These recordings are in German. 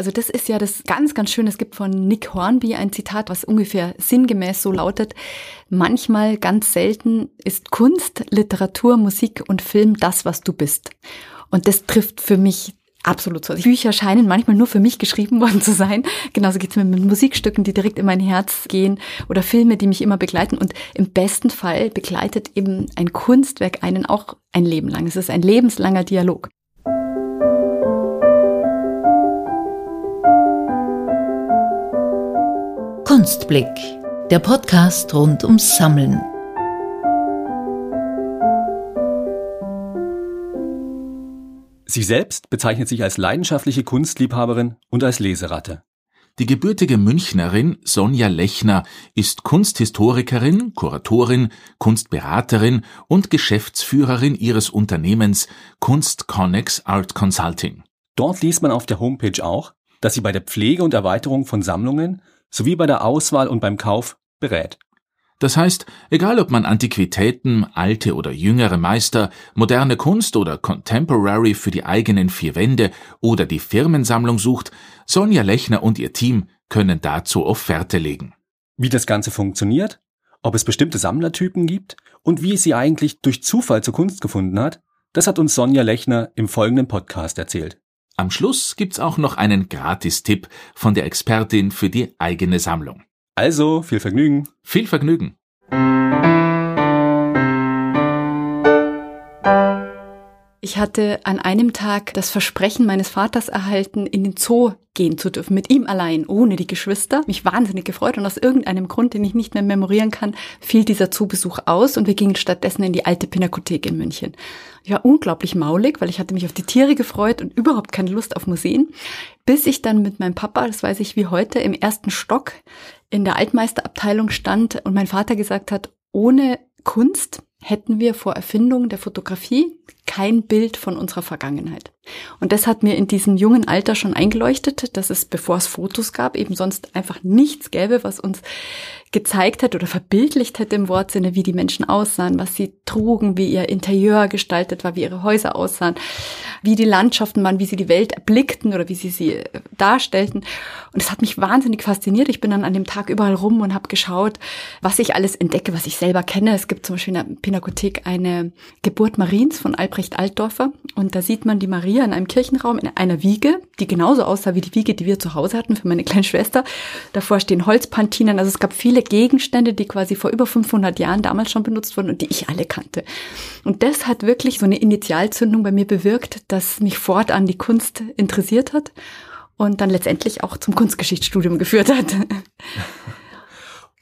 Also das ist ja das ganz, ganz schön. Es gibt von Nick Hornby ein Zitat, was ungefähr sinngemäß so lautet. Manchmal, ganz selten ist Kunst, Literatur, Musik und Film das, was du bist. Und das trifft für mich absolut so. Bücher scheinen manchmal nur für mich geschrieben worden zu sein. Genauso geht's mir mit Musikstücken, die direkt in mein Herz gehen oder Filme, die mich immer begleiten. Und im besten Fall begleitet eben ein Kunstwerk einen auch ein Leben lang. Es ist ein lebenslanger Dialog. Kunstblick, der Podcast rund ums Sammeln. Sie selbst bezeichnet sich als leidenschaftliche Kunstliebhaberin und als Leseratte. Die gebürtige Münchnerin Sonja Lechner ist Kunsthistorikerin, Kuratorin, Kunstberaterin und Geschäftsführerin ihres Unternehmens Kunst Connex Art Consulting. Dort liest man auf der Homepage auch, dass sie bei der Pflege und Erweiterung von Sammlungen sowie bei der Auswahl und beim Kauf berät. Das heißt, egal ob man Antiquitäten, alte oder jüngere Meister, moderne Kunst oder Contemporary für die eigenen vier Wände oder die Firmensammlung sucht, Sonja Lechner und ihr Team können dazu Offerte legen. Wie das Ganze funktioniert, ob es bestimmte Sammlertypen gibt und wie sie eigentlich durch Zufall zur Kunst gefunden hat, das hat uns Sonja Lechner im folgenden Podcast erzählt. Am Schluss gibt's auch noch einen Gratistipp von der Expertin für die eigene Sammlung. Also, viel Vergnügen. Viel Vergnügen. Ich hatte an einem Tag das Versprechen meines Vaters erhalten, in den Zoo gehen zu dürfen, mit ihm allein, ohne die Geschwister. Mich wahnsinnig gefreut und aus irgendeinem Grund, den ich nicht mehr memorieren kann, fiel dieser Zoobesuch aus und wir gingen stattdessen in die alte Pinakothek in München. Ich war unglaublich maulig, weil ich hatte mich auf die Tiere gefreut und überhaupt keine Lust auf Museen, bis ich dann mit meinem Papa, das weiß ich wie heute, im ersten Stock in der Altmeisterabteilung stand und mein Vater gesagt hat, ohne Kunst hätten wir vor Erfindung der Fotografie kein Bild von unserer Vergangenheit. Und das hat mir in diesem jungen Alter schon eingeleuchtet, dass es, bevor es Fotos gab, eben sonst einfach nichts gäbe, was uns gezeigt hat oder verbildlicht hätte im Wortsinne, wie die Menschen aussahen, was sie trugen, wie ihr Interieur gestaltet war, wie ihre Häuser aussahen, wie die Landschaften waren, wie sie die Welt erblickten oder wie sie sie äh, darstellten. Und es hat mich wahnsinnig fasziniert. Ich bin dann an dem Tag überall rum und habe geschaut, was ich alles entdecke, was ich selber kenne. Es gibt zum Beispiel in der Pinakothek eine Geburt Mariens von Albrecht Altdorfer und da sieht man die Maria in einem Kirchenraum in einer Wiege, die genauso aussah wie die Wiege, die wir zu Hause hatten für meine kleine Schwester. Davor stehen Holzpantinen. Also es gab viele Gegenstände, die quasi vor über 500 Jahren damals schon benutzt wurden und die ich alle kannte. Und das hat wirklich so eine Initialzündung bei mir bewirkt, dass mich fortan die Kunst interessiert hat und dann letztendlich auch zum Kunstgeschichtsstudium geführt hat.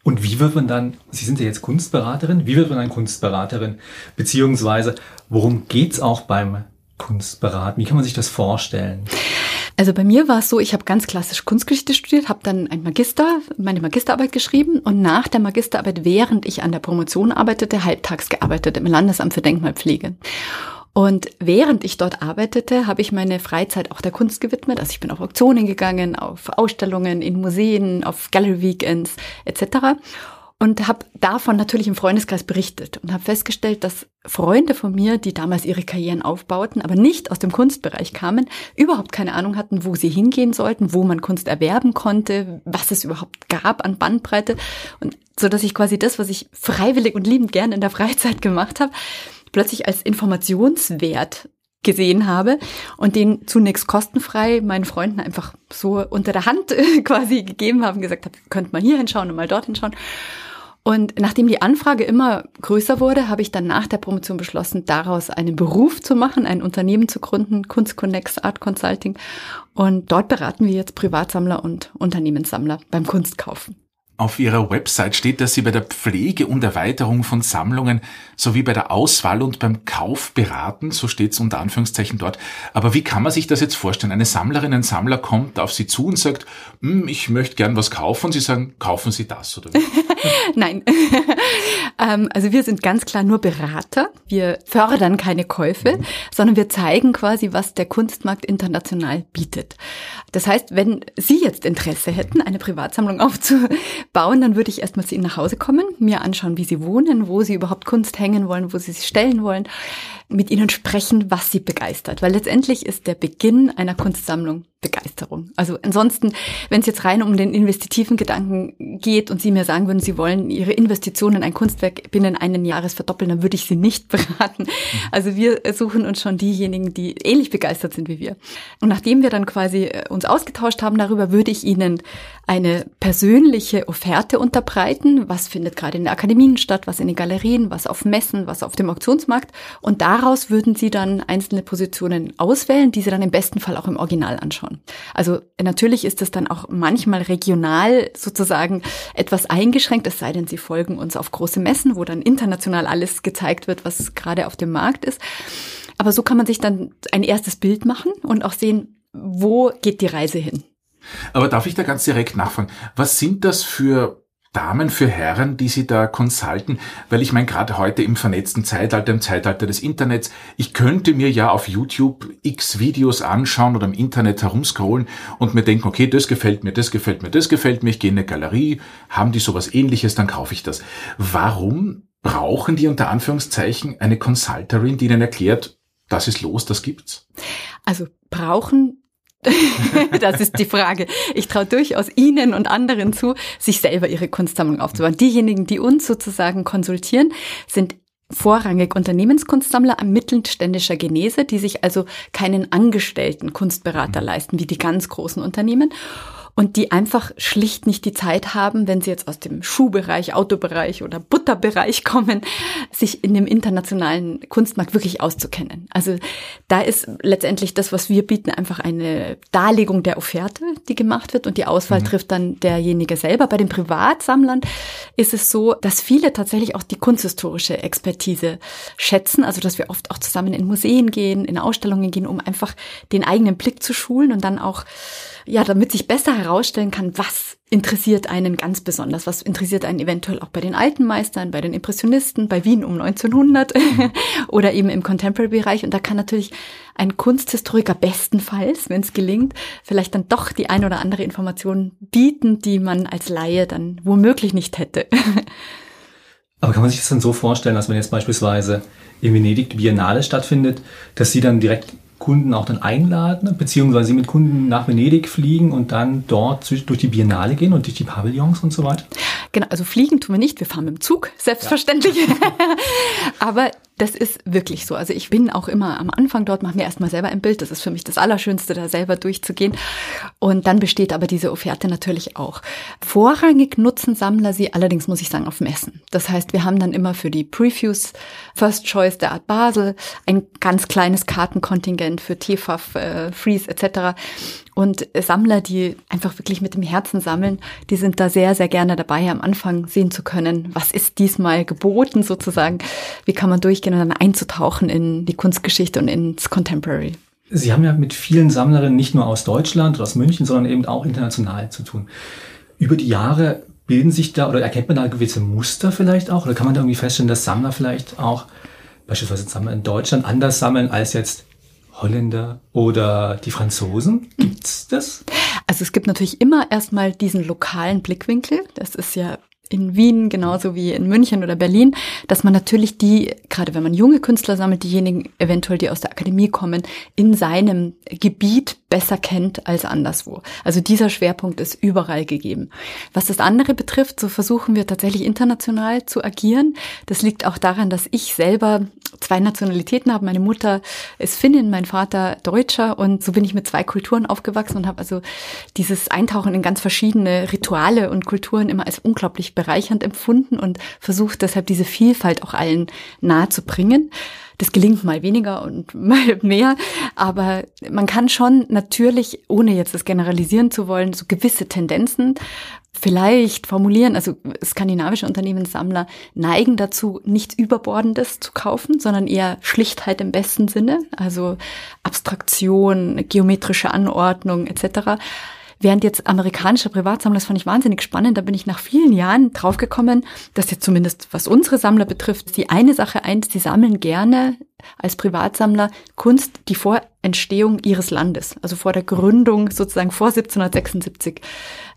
Und wie wird man dann, Sie sind ja jetzt Kunstberaterin, wie wird man dann Kunstberaterin? Beziehungsweise, worum geht's auch beim Kunstberaten? Wie kann man sich das vorstellen? Also bei mir war es so, ich habe ganz klassisch Kunstgeschichte studiert, habe dann ein Magister, meine Magisterarbeit geschrieben und nach der Magisterarbeit, während ich an der Promotion arbeitete, halbtags gearbeitet im Landesamt für Denkmalpflege. Und während ich dort arbeitete, habe ich meine Freizeit auch der Kunst gewidmet. Also ich bin auf Auktionen gegangen, auf Ausstellungen in Museen, auf Gallery Weekends etc und habe davon natürlich im Freundeskreis berichtet und habe festgestellt, dass Freunde von mir, die damals ihre Karrieren aufbauten, aber nicht aus dem Kunstbereich kamen, überhaupt keine Ahnung hatten, wo sie hingehen sollten, wo man Kunst erwerben konnte, was es überhaupt gab an Bandbreite und so dass ich quasi das, was ich freiwillig und liebend gern in der Freizeit gemacht habe, plötzlich als Informationswert gesehen habe und den zunächst kostenfrei meinen Freunden einfach so unter der Hand quasi gegeben haben, gesagt habe, könnt mal hier hinschauen und mal dort hinschauen. Und nachdem die Anfrage immer größer wurde, habe ich dann nach der Promotion beschlossen, daraus einen Beruf zu machen, ein Unternehmen zu gründen, Kunstconnex Art Consulting. Und dort beraten wir jetzt Privatsammler und Unternehmenssammler beim Kunstkaufen. Auf Ihrer Website steht, dass Sie bei der Pflege und Erweiterung von Sammlungen sowie bei der Auswahl und beim Kauf beraten. So steht es unter Anführungszeichen dort. Aber wie kann man sich das jetzt vorstellen? Eine Sammlerin, ein Sammler kommt auf Sie zu und sagt, hm, ich möchte gern was kaufen. Sie sagen, kaufen Sie das oder wie? Nein. ähm, also wir sind ganz klar nur Berater. Wir fördern keine Käufe, mhm. sondern wir zeigen quasi, was der Kunstmarkt international bietet. Das heißt, wenn Sie jetzt Interesse hätten, eine Privatsammlung aufzubauen, dann würde ich erstmal zu Ihnen nach Hause kommen, mir anschauen, wie Sie wohnen, wo Sie überhaupt Kunst hängen wollen, wo Sie sich stellen wollen, mit Ihnen sprechen, was Sie begeistert. Weil letztendlich ist der Beginn einer Kunstsammlung Begeisterung. Also ansonsten, wenn es jetzt rein um den investitiven Gedanken geht und Sie mir sagen würden, Sie wollen Ihre Investition in ein Kunstwerk binnen einen Jahres verdoppeln, dann würde ich Sie nicht beraten. Also wir suchen uns schon diejenigen, die ähnlich begeistert sind wie wir. Und nachdem wir dann quasi äh, uns ausgetauscht haben darüber, würde ich Ihnen eine persönliche Offerte unterbreiten. Was findet gerade in den Akademien statt, was in den Galerien, was auf Messen, was auf dem Auktionsmarkt. Und daraus würden Sie dann einzelne Positionen auswählen, die Sie dann im besten Fall auch im Original anschauen. Also natürlich ist es dann auch manchmal regional sozusagen etwas eingeschränkt, es sei denn, Sie folgen uns auf große Messen, wo dann international alles gezeigt wird, was gerade auf dem Markt ist. Aber so kann man sich dann ein erstes Bild machen und auch sehen, wo geht die Reise hin. Aber darf ich da ganz direkt nachfragen? Was sind das für Damen für Herren, die Sie da consulten? Weil ich meine, gerade heute im vernetzten Zeitalter, im Zeitalter des Internets, ich könnte mir ja auf YouTube x Videos anschauen oder im Internet herumscrollen und mir denken, okay, das gefällt mir, das gefällt mir, das gefällt mir, ich gehe in eine Galerie, haben die sowas ähnliches, dann kaufe ich das. Warum brauchen die unter Anführungszeichen eine Consulterin, die ihnen erklärt, das ist los, das gibt's? Also brauchen das ist die Frage. Ich traue durchaus Ihnen und anderen zu, sich selber ihre Kunstsammlung aufzubauen. Diejenigen, die uns sozusagen konsultieren, sind vorrangig Unternehmenskunstsammler mittelständischer Genese, die sich also keinen angestellten Kunstberater leisten, wie die ganz großen Unternehmen und die einfach schlicht nicht die Zeit haben, wenn sie jetzt aus dem Schuhbereich, Autobereich oder Butterbereich kommen, sich in dem internationalen Kunstmarkt wirklich auszukennen. Also da ist letztendlich das, was wir bieten, einfach eine Darlegung der Offerte, die gemacht wird und die Auswahl mhm. trifft dann derjenige selber. Bei den Privatsammlern ist es so, dass viele tatsächlich auch die kunsthistorische Expertise schätzen, also dass wir oft auch zusammen in Museen gehen, in Ausstellungen gehen, um einfach den eigenen Blick zu schulen und dann auch ja, damit sich besser herausstellen kann, was interessiert einen ganz besonders, was interessiert einen eventuell auch bei den alten Meistern, bei den Impressionisten, bei Wien um 1900 oder eben im Contemporary-Bereich. Und da kann natürlich ein Kunsthistoriker bestenfalls, wenn es gelingt, vielleicht dann doch die ein oder andere Information bieten, die man als Laie dann womöglich nicht hätte. Aber kann man sich das dann so vorstellen, dass wenn jetzt beispielsweise in Venedig die Biennale stattfindet, dass sie dann direkt Kunden auch dann einladen, beziehungsweise mit Kunden nach Venedig fliegen und dann dort durch die Biennale gehen und durch die Pavillons und so weiter? Genau, also fliegen tun wir nicht, wir fahren mit dem Zug, selbstverständlich. Ja. Aber das ist wirklich so. Also ich bin auch immer am Anfang dort, mache mir erstmal selber ein Bild. Das ist für mich das Allerschönste, da selber durchzugehen. Und dann besteht aber diese Offerte natürlich auch. Vorrangig nutzen Sammler sie allerdings, muss ich sagen, auf Messen. Das heißt, wir haben dann immer für die Previews First Choice der Art Basel ein ganz kleines Kartenkontingent für TFAF, äh, Freeze etc. Und Sammler, die einfach wirklich mit dem Herzen sammeln, die sind da sehr, sehr gerne dabei, am Anfang sehen zu können, was ist diesmal geboten sozusagen, wie kann man durchgehen und dann einzutauchen in die Kunstgeschichte und ins Contemporary. Sie haben ja mit vielen Sammlerinnen nicht nur aus Deutschland oder aus München, sondern eben auch international zu tun. Über die Jahre bilden sich da oder erkennt man da gewisse Muster vielleicht auch? Oder kann man da irgendwie feststellen, dass Sammler vielleicht auch beispielsweise Sammler in Deutschland anders sammeln als jetzt Holländer oder die Franzosen? Gibt's das? Also es gibt natürlich immer erstmal diesen lokalen Blickwinkel. Das ist ja in Wien genauso wie in München oder Berlin, dass man natürlich die, gerade wenn man junge Künstler sammelt, diejenigen eventuell, die aus der Akademie kommen, in seinem Gebiet besser kennt als anderswo. Also dieser Schwerpunkt ist überall gegeben. Was das andere betrifft, so versuchen wir tatsächlich international zu agieren. Das liegt auch daran, dass ich selber zwei Nationalitäten habe. Meine Mutter ist Finnin, mein Vater Deutscher und so bin ich mit zwei Kulturen aufgewachsen und habe also dieses Eintauchen in ganz verschiedene Rituale und Kulturen immer als unglaublich bereichernd empfunden und versucht deshalb diese Vielfalt auch allen nahe zu bringen. Das gelingt mal weniger und mal mehr, aber man kann schon natürlich, ohne jetzt das generalisieren zu wollen, so gewisse Tendenzen vielleicht formulieren. Also skandinavische Unternehmenssammler neigen dazu, nichts Überbordendes zu kaufen, sondern eher Schlichtheit im besten Sinne, also Abstraktion, geometrische Anordnung etc Während jetzt amerikanische Privatsammler, das fand ich wahnsinnig spannend, da bin ich nach vielen Jahren draufgekommen, dass jetzt zumindest was unsere Sammler betrifft, die eine Sache eins, die sammeln gerne als Privatsammler Kunst, die vor Entstehung ihres Landes, also vor der Gründung sozusagen vor 1776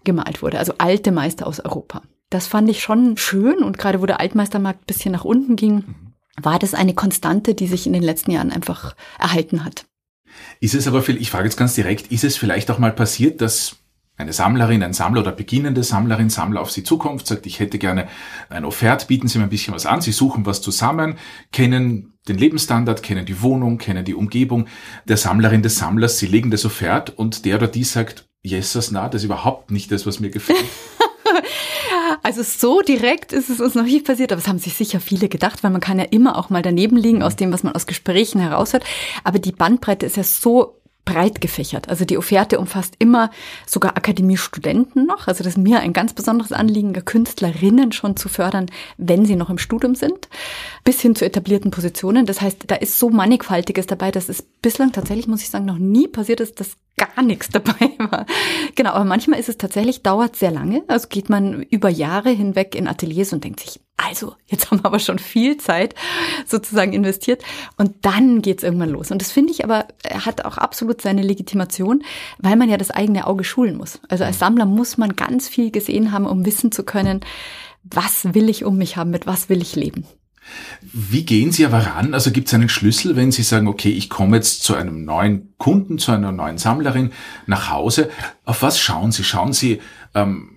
gemalt wurde, also alte Meister aus Europa. Das fand ich schon schön und gerade wo der Altmeistermarkt bisschen nach unten ging, war das eine Konstante, die sich in den letzten Jahren einfach erhalten hat. Ist es aber, ich frage jetzt ganz direkt, ist es vielleicht auch mal passiert, dass eine Sammlerin, ein Sammler oder beginnende Sammlerin, Sammler auf Sie zukommt, sagt, ich hätte gerne ein Offert, bieten Sie mir ein bisschen was an, Sie suchen was zusammen, kennen den Lebensstandard, kennen die Wohnung, kennen die Umgebung der Sammlerin, des Sammlers, Sie legen das Offert und der oder die sagt, Jesus, na, das ist überhaupt nicht das, was mir gefällt. Also so direkt ist es uns noch nicht passiert, aber es haben sich sicher viele gedacht, weil man kann ja immer auch mal daneben liegen aus dem, was man aus Gesprächen heraushört. Aber die Bandbreite ist ja so breit gefächert. Also die Offerte umfasst immer sogar Akademiestudenten noch. Also das ist mir ein ganz besonderes Anliegen, Künstlerinnen schon zu fördern, wenn sie noch im Studium sind, bis hin zu etablierten Positionen. Das heißt, da ist so mannigfaltiges dabei, dass es bislang tatsächlich, muss ich sagen, noch nie passiert ist, dass gar nichts dabei war. Genau, aber manchmal ist es tatsächlich, dauert sehr lange. Also geht man über Jahre hinweg in Ateliers und denkt sich, also, jetzt haben wir aber schon viel Zeit sozusagen investiert und dann geht's irgendwann los. Und das finde ich aber, hat auch absolut seine Legitimation, weil man ja das eigene Auge schulen muss. Also als Sammler muss man ganz viel gesehen haben, um wissen zu können, was will ich um mich haben, mit was will ich leben. Wie gehen Sie aber ran? Also gibt es einen Schlüssel, wenn Sie sagen, okay, ich komme jetzt zu einem neuen Kunden, zu einer neuen Sammlerin nach Hause. Auf was schauen Sie? Schauen Sie, ähm,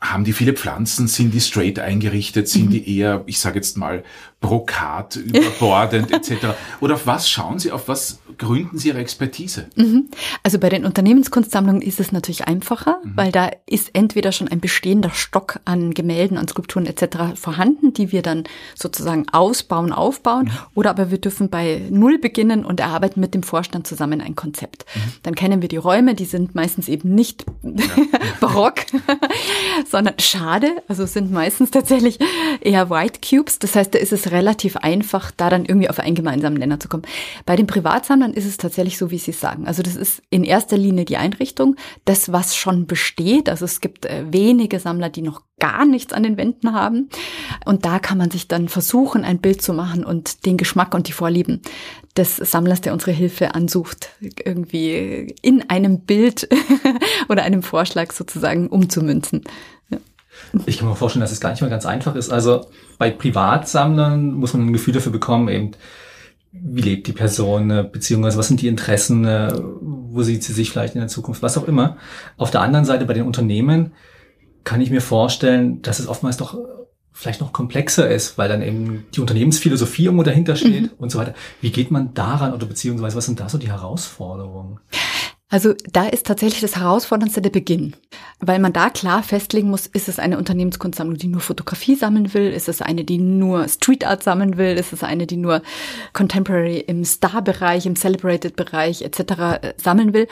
haben die viele Pflanzen? Sind die straight eingerichtet? Sind mhm. die eher, ich sage jetzt mal, brokat, überbordend etc.? Oder auf was schauen Sie? Auf was gründen Sie Ihre Expertise? Mhm. Also bei den Unternehmenskunstsammlungen ist es natürlich einfacher, mhm. weil da ist entweder schon ein bestehender Stock an Gemälden, an Skulpturen etc. vorhanden, die wir dann sozusagen ausbauen, aufbauen. Mhm. Oder aber wir dürfen bei Null beginnen und erarbeiten mit dem Vorstand zusammen ein Konzept. Mhm. Dann kennen wir die Räume, die sind meistens eben nicht ja. barock, sondern schade. Also sind meistens tatsächlich eher White Cubes. Das heißt, da ist es relativ einfach, da dann irgendwie auf einen gemeinsamen Nenner zu kommen. Bei den Privatsammlern ist es tatsächlich so, wie Sie sagen. Also das ist in erster Linie die Einrichtung, das, was schon besteht. Also es gibt äh, wenige Sammler, die noch gar nichts an den Wänden haben. Und da kann man sich dann versuchen, ein Bild zu machen und den Geschmack und die Vorlieben des Sammlers, der unsere Hilfe ansucht, irgendwie in einem Bild oder einem Vorschlag sozusagen umzumünzen. Ich kann mir vorstellen, dass es gar nicht mal ganz einfach ist. Also bei Privatsammlern muss man ein Gefühl dafür bekommen, eben, wie lebt die Person, äh, beziehungsweise was sind die Interessen, äh, wo sieht sie sich vielleicht in der Zukunft, was auch immer. Auf der anderen Seite bei den Unternehmen kann ich mir vorstellen, dass es oftmals doch vielleicht noch komplexer ist, weil dann eben die Unternehmensphilosophie irgendwo dahinter steht mhm. und so weiter. Wie geht man daran oder beziehungsweise was sind da so die Herausforderungen? Also da ist tatsächlich das Herausforderndste der Beginn, weil man da klar festlegen muss, ist es eine Unternehmenskunstsammlung, die nur Fotografie sammeln will, ist es eine, die nur Street Art sammeln will, ist es eine, die nur Contemporary im Star-Bereich, im Celebrated-Bereich etc. Äh, sammeln will.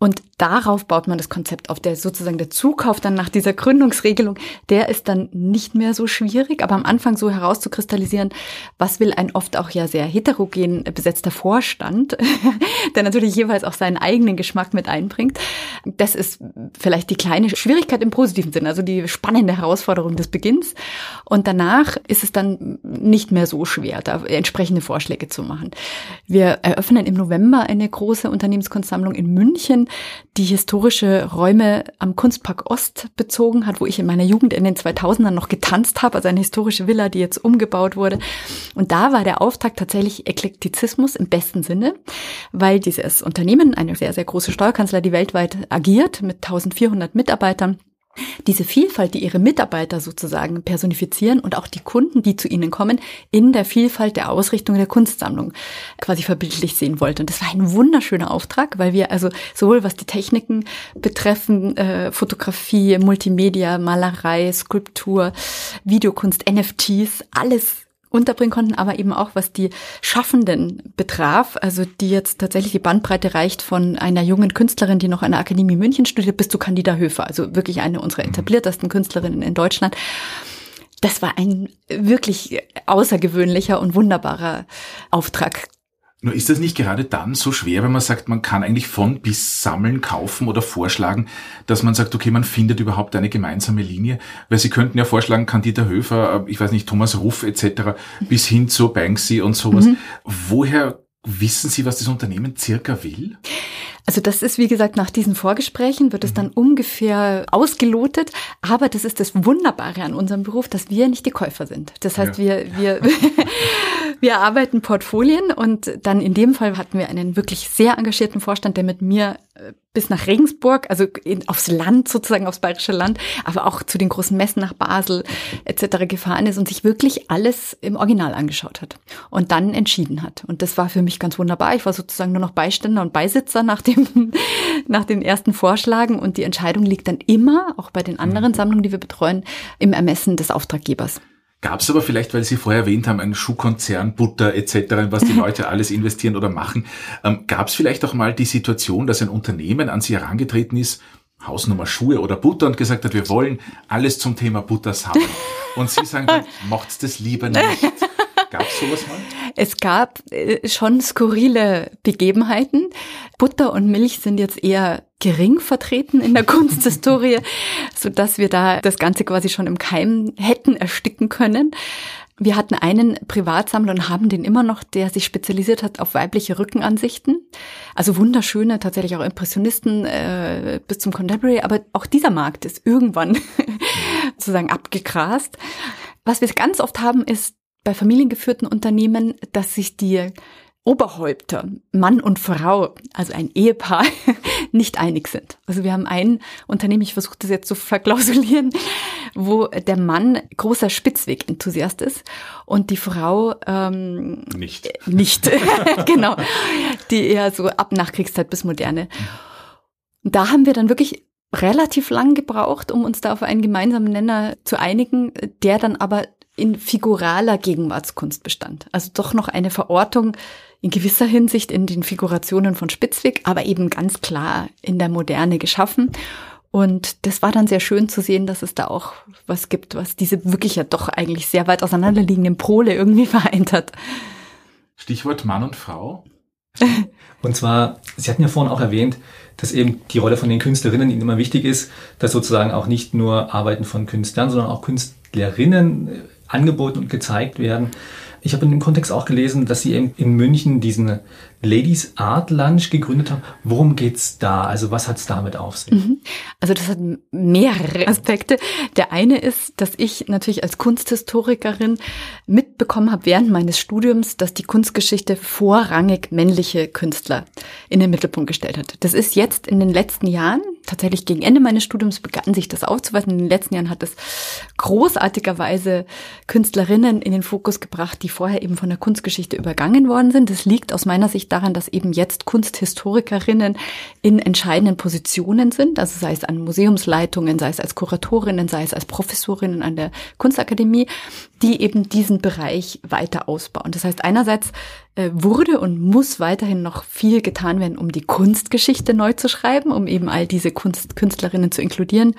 Und darauf baut man das Konzept auf. Der sozusagen der Zukauf dann nach dieser Gründungsregelung, der ist dann nicht mehr so schwierig, aber am Anfang so herauszukristallisieren, was will ein oft auch ja sehr heterogen besetzter Vorstand, der natürlich jeweils auch seinen eigenen Geschmack mit einbringt. Das ist vielleicht die kleine Schwierigkeit im positiven Sinn, also die spannende Herausforderung des Beginns. Und danach ist es dann nicht mehr so schwer, da entsprechende Vorschläge zu machen. Wir eröffnen im November eine große Unternehmenskunstsammlung in München die historische Räume am Kunstpark Ost bezogen hat, wo ich in meiner Jugend in den 2000ern noch getanzt habe, also eine historische Villa, die jetzt umgebaut wurde. Und da war der Auftrag tatsächlich Eklektizismus im besten Sinne, weil dieses Unternehmen, eine sehr, sehr große Steuerkanzler, die weltweit agiert mit 1400 Mitarbeitern, diese Vielfalt, die ihre Mitarbeiter sozusagen personifizieren und auch die Kunden, die zu ihnen kommen, in der Vielfalt der Ausrichtung der Kunstsammlung quasi verbildlich sehen wollte. Und das war ein wunderschöner Auftrag, weil wir also sowohl was die Techniken betreffen, äh, Fotografie, Multimedia, Malerei, Skulptur, Videokunst, NFTs, alles unterbringen konnten, aber eben auch was die Schaffenden betraf, also die jetzt tatsächlich die Bandbreite reicht von einer jungen Künstlerin, die noch an der Akademie München studiert, bis zu Candida Höfer, also wirklich eine unserer mhm. etabliertesten Künstlerinnen in Deutschland. Das war ein wirklich außergewöhnlicher und wunderbarer Auftrag Nur ist das nicht gerade dann so schwer, wenn man sagt, man kann eigentlich von bis sammeln, kaufen oder vorschlagen, dass man sagt, okay, man findet überhaupt eine gemeinsame Linie? Weil Sie könnten ja vorschlagen, Candida Höfer, äh, ich weiß nicht, Thomas Ruff etc. bis hin zu Banksy und sowas. Mhm. Woher wissen Sie, was das Unternehmen circa will? Also das ist, wie gesagt, nach diesen Vorgesprächen wird es mhm. dann ungefähr ausgelotet. Aber das ist das Wunderbare an unserem Beruf, dass wir nicht die Käufer sind. Das heißt, ja. wir, wir, wir arbeiten Portfolien und dann in dem Fall hatten wir einen wirklich sehr engagierten Vorstand, der mit mir äh, bis nach Regensburg, also in, aufs Land sozusagen, aufs bayerische Land, aber auch zu den großen Messen nach Basel etc. gefahren ist und sich wirklich alles im Original angeschaut hat und dann entschieden hat. Und das war für mich ganz wunderbar. Ich war sozusagen nur noch Beiständer und Beisitzer nach dem, nach den ersten Vorschlagen und die Entscheidung liegt dann immer, auch bei den anderen mhm. Sammlungen, die wir betreuen, im Ermessen des Auftraggebers. Gab es aber vielleicht, weil Sie vorher erwähnt haben, einen Schuhkonzern, Butter etc., was die Leute alles investieren oder machen, ähm, gab es vielleicht auch mal die Situation, dass ein Unternehmen an Sie herangetreten ist, Hausnummer Schuhe oder Butter und gesagt hat, wir wollen alles zum Thema Butter sammeln. Und Sie sagen dann, macht's das lieber nicht. Gab es sowas mal? Es gab äh, schon skurrile Begebenheiten. Butter und Milch sind jetzt eher gering vertreten in der Kunsthistorie, so dass wir da das Ganze quasi schon im Keim hätten ersticken können. Wir hatten einen Privatsammler und haben den immer noch, der sich spezialisiert hat auf weibliche Rückenansichten. Also wunderschöne, tatsächlich auch Impressionisten äh, bis zum Contemporary. Aber auch dieser Markt ist irgendwann sozusagen abgegrast. Was wir ganz oft haben, ist bei familiengeführten Unternehmen, dass sich die Oberhäupter, Mann und Frau, also ein Ehepaar, nicht einig sind. Also wir haben ein Unternehmen, ich versuche das jetzt zu verklausulieren, wo der Mann großer Spitzweg-Enthusiast ist und die Frau ähm, nicht. Nicht, genau. Die eher so ab Nachkriegszeit bis Moderne. Und da haben wir dann wirklich relativ lang gebraucht, um uns da auf einen gemeinsamen Nenner zu einigen, der dann aber in figuraler Gegenwartskunst bestand. Also doch noch eine Verortung in gewisser Hinsicht in den Figurationen von Spitzweg, aber eben ganz klar in der Moderne geschaffen. Und das war dann sehr schön zu sehen, dass es da auch was gibt, was diese wirklich ja doch eigentlich sehr weit auseinanderliegenden Pole irgendwie vereint hat. Stichwort Mann und Frau. Und zwar, Sie hatten ja vorhin auch erwähnt, dass eben die Rolle von den Künstlerinnen Ihnen immer wichtig ist, dass sozusagen auch nicht nur Arbeiten von Künstlern, sondern auch Künstlerinnen angeboten und gezeigt werden. Ich habe in dem Kontext auch gelesen, dass Sie in München diesen Ladies Art Lunch gegründet haben. Worum geht's da? Also was hat's damit auf sich? Mhm. Also das hat mehrere Aspekte. Der eine ist, dass ich natürlich als Kunsthistorikerin mitbekommen habe während meines Studiums, dass die Kunstgeschichte vorrangig männliche Künstler in den Mittelpunkt gestellt hat. Das ist jetzt in den letzten Jahren, tatsächlich gegen Ende meines Studiums begann sich das aufzuweisen. In den letzten Jahren hat es großartigerweise Künstlerinnen in den Fokus gebracht, die vorher eben von der Kunstgeschichte übergangen worden sind. Das liegt aus meiner Sicht daran, dass eben jetzt Kunsthistorikerinnen in entscheidenden Positionen sind, also sei es an Museumsleitungen, sei es als Kuratorinnen, sei es als Professorinnen an der Kunstakademie, die eben diesen Bereich weiter ausbauen. Das heißt, einerseits äh, wurde und muss weiterhin noch viel getan werden, um die Kunstgeschichte neu zu schreiben, um eben all diese Kunst Künstlerinnen zu inkludieren,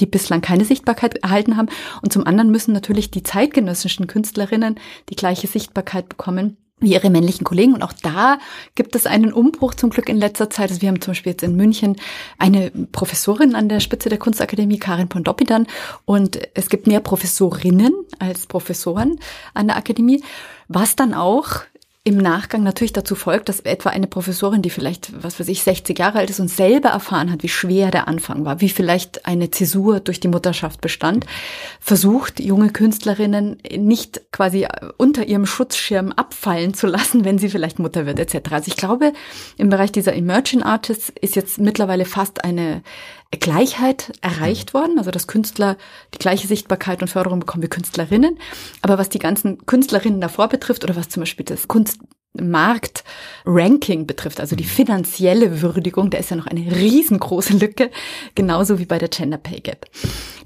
die bislang keine Sichtbarkeit erhalten haben. Und zum anderen müssen natürlich die zeitgenössischen Künstlerinnen die gleiche Sichtbarkeit bekommen wie ihre männlichen Kollegen. Und auch da gibt es einen Umbruch zum Glück in letzter Zeit. Also wir haben zum Beispiel jetzt in München eine Professorin an der Spitze der Kunstakademie, Karin Pondopidan. Und es gibt mehr Professorinnen als Professoren an der Akademie, was dann auch im Nachgang natürlich dazu folgt, dass etwa eine Professorin, die vielleicht, was weiß ich, 60 Jahre alt ist und selber erfahren hat, wie schwer der Anfang war, wie vielleicht eine Zäsur durch die Mutterschaft bestand, versucht, junge Künstlerinnen nicht quasi unter ihrem Schutzschirm abfallen zu lassen, wenn sie vielleicht Mutter wird, etc. Also ich glaube, im Bereich dieser Emerging Artists ist jetzt mittlerweile fast eine Gleichheit erreicht worden, also dass Künstler die gleiche Sichtbarkeit und Förderung bekommen wie Künstlerinnen. Aber was die ganzen Künstlerinnen davor betrifft oder was zum Beispiel das Kunstmarkt-Ranking betrifft, also die mhm. finanzielle Würdigung, da ist ja noch eine riesengroße Lücke, genauso wie bei der Gender Pay Gap.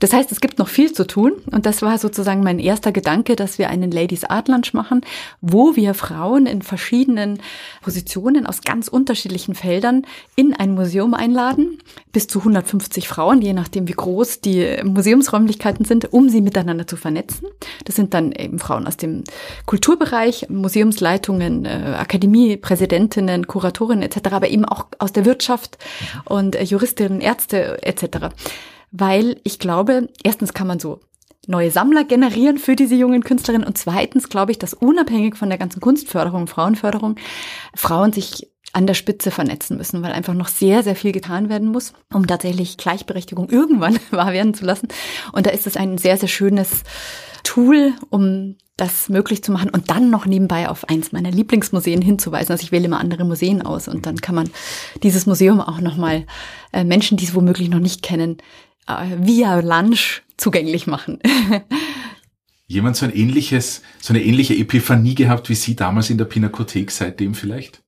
Das heißt, es gibt noch viel zu tun und das war sozusagen mein erster Gedanke, dass wir einen Ladies Art Lunch machen, wo wir Frauen in verschiedenen Positionen aus ganz unterschiedlichen Feldern in ein Museum einladen, bis zu 150 Frauen, je nachdem wie groß die Museumsräumlichkeiten sind, um sie miteinander zu vernetzen. Das sind dann eben Frauen aus dem Kulturbereich, Museumsleitungen, äh, Akademiepräsidentinnen, Kuratorinnen etc., aber eben auch aus der Wirtschaft und äh, Juristinnen, Ärzte etc weil ich glaube, erstens kann man so neue Sammler generieren für diese jungen Künstlerinnen und zweitens glaube ich, dass unabhängig von der ganzen Kunstförderung, Frauenförderung, Frauen sich an der Spitze vernetzen müssen, weil einfach noch sehr, sehr viel getan werden muss, um tatsächlich Gleichberechtigung irgendwann wahr werden zu lassen. Und da ist es ein sehr, sehr schönes Tool, um das möglich zu machen und dann noch nebenbei auf eins meiner Lieblingsmuseen hinzuweisen. Also ich wähle immer andere Museen aus und dann kann man dieses Museum auch nochmal äh, Menschen, die es womöglich noch nicht kennen, äh, via Lunch zugänglich machen. Jemand so ein ähnliches, so eine ähnliche Epiphanie gehabt wie Sie damals in der Pinakothek seitdem vielleicht?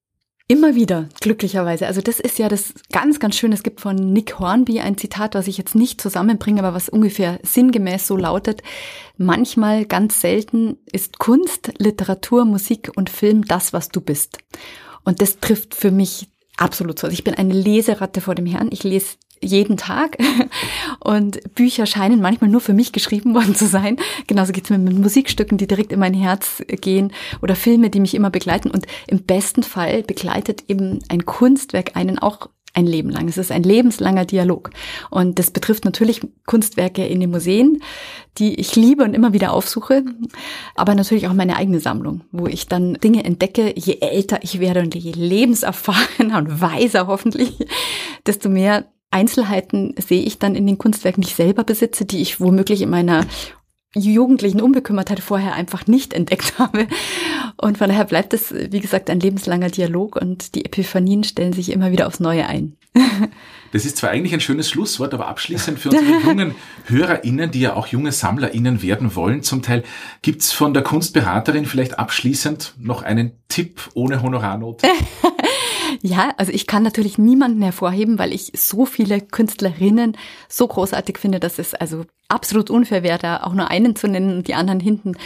Immer wieder, glücklicherweise. Also das ist ja das ganz, ganz schön. Es gibt von Nick Hornby ein Zitat, was ich jetzt nicht zusammenbringe, aber was ungefähr sinngemäß so lautet. Manchmal, ganz selten, ist Kunst, Literatur, Musik und Film das, was du bist. Und das trifft für mich absolut so. Also ich bin eine Leseratte vor dem Herrn. Ich lese jeden Tag. Und Bücher scheinen manchmal nur für mich geschrieben worden zu sein. Genauso geht's mir mit Musikstücken, die direkt in mein Herz gehen oder Filme, die mich immer begleiten. Und im besten Fall begleitet eben ein Kunstwerk einen auch ein Leben lang. Es ist ein lebenslanger Dialog. Und das betrifft natürlich Kunstwerke in den Museen, die ich liebe und immer wieder aufsuche, aber natürlich auch meine eigene Sammlung, wo ich dann Dinge entdecke, je älter ich werde und je lebenserfahrener und weiser hoffentlich, desto mehr Einzelheiten sehe ich dann in den Kunstwerken, die ich selber besitze, die ich womöglich in meiner jugendlichen Unbekümmertheit vorher einfach nicht entdeckt habe. Und von daher bleibt es, wie gesagt, ein lebenslanger Dialog und die Epiphanien stellen sich immer wieder aufs Neue ein. Das ist zwar eigentlich ein schönes Schlusswort, aber abschließend für unsere jungen HörerInnen, die ja auch junge SammlerInnen werden wollen, zum Teil, gibt's von der Kunstberaterin vielleicht abschließend noch einen Tipp ohne Honorarnote? Ja, also ich kann natürlich niemanden hervorheben, weil ich so viele Künstlerinnen so großartig finde, dass es also absolut unfair wäre, da auch nur einen zu nennen und die anderen hinten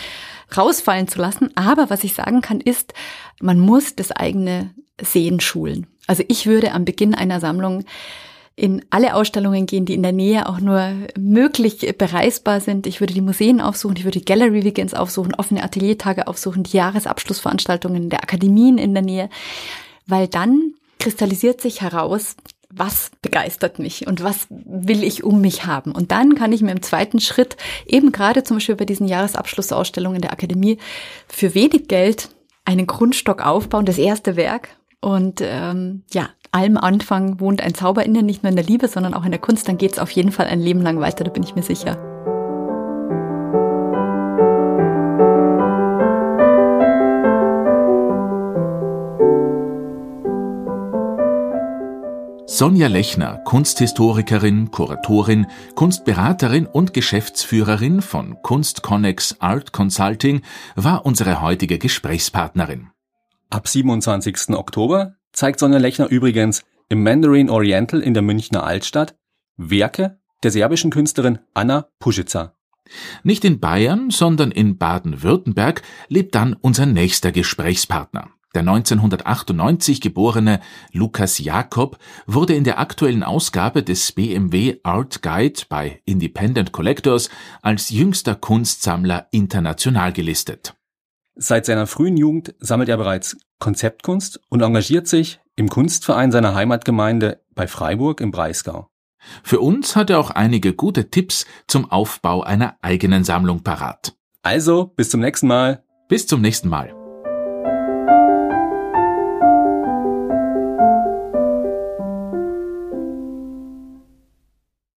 rausfallen zu lassen. Aber was ich sagen kann, ist, man muss das eigene Sehen schulen. Also ich würde am Beginn einer Sammlung in alle Ausstellungen gehen, die in der Nähe auch nur möglich bereisbar sind. Ich würde die Museen aufsuchen, ich würde die Gallery Weekends aufsuchen, offene Ateliertage aufsuchen, die Jahresabschlussveranstaltungen der Akademien in der Nähe weil dann kristallisiert sich heraus, was begeistert mich und was will ich um mich haben. Und dann kann ich mir im zweiten Schritt eben gerade zum Beispiel bei diesen Jahresabschlussausstellungen der Akademie für wenig Geld einen Grundstock aufbauen, das erste Werk. Und ähm, ja, allem Anfang wohnt ein Zauber innen, nicht nur in der Liebe, sondern auch in der Kunst. Dann geht es auf jeden Fall ein Leben lang weiter, da bin ich mir sicher. Sonja Lechner, Kunsthistorikerin, Kuratorin, Kunstberaterin und Geschäftsführerin von Kunstconnex Art Consulting, war unsere heutige Gesprächspartnerin. Ab 27. Oktober zeigt Sonja Lechner übrigens im Mandarin Oriental in der Münchner Altstadt Werke der serbischen Künstlerin Anna Puschica. Nicht in Bayern, sondern in Baden-Württemberg lebt dann unser nächster Gesprächspartner. Der 1998 geborene Lukas Jakob wurde in der aktuellen Ausgabe des BMW Art Guide bei Independent Collectors als jüngster Kunstsammler international gelistet. Seit seiner frühen Jugend sammelt er bereits Konzeptkunst und engagiert sich im Kunstverein seiner Heimatgemeinde bei Freiburg im Breisgau. Für uns hat er auch einige gute Tipps zum Aufbau einer eigenen Sammlung parat. Also, bis zum nächsten Mal. Bis zum nächsten Mal.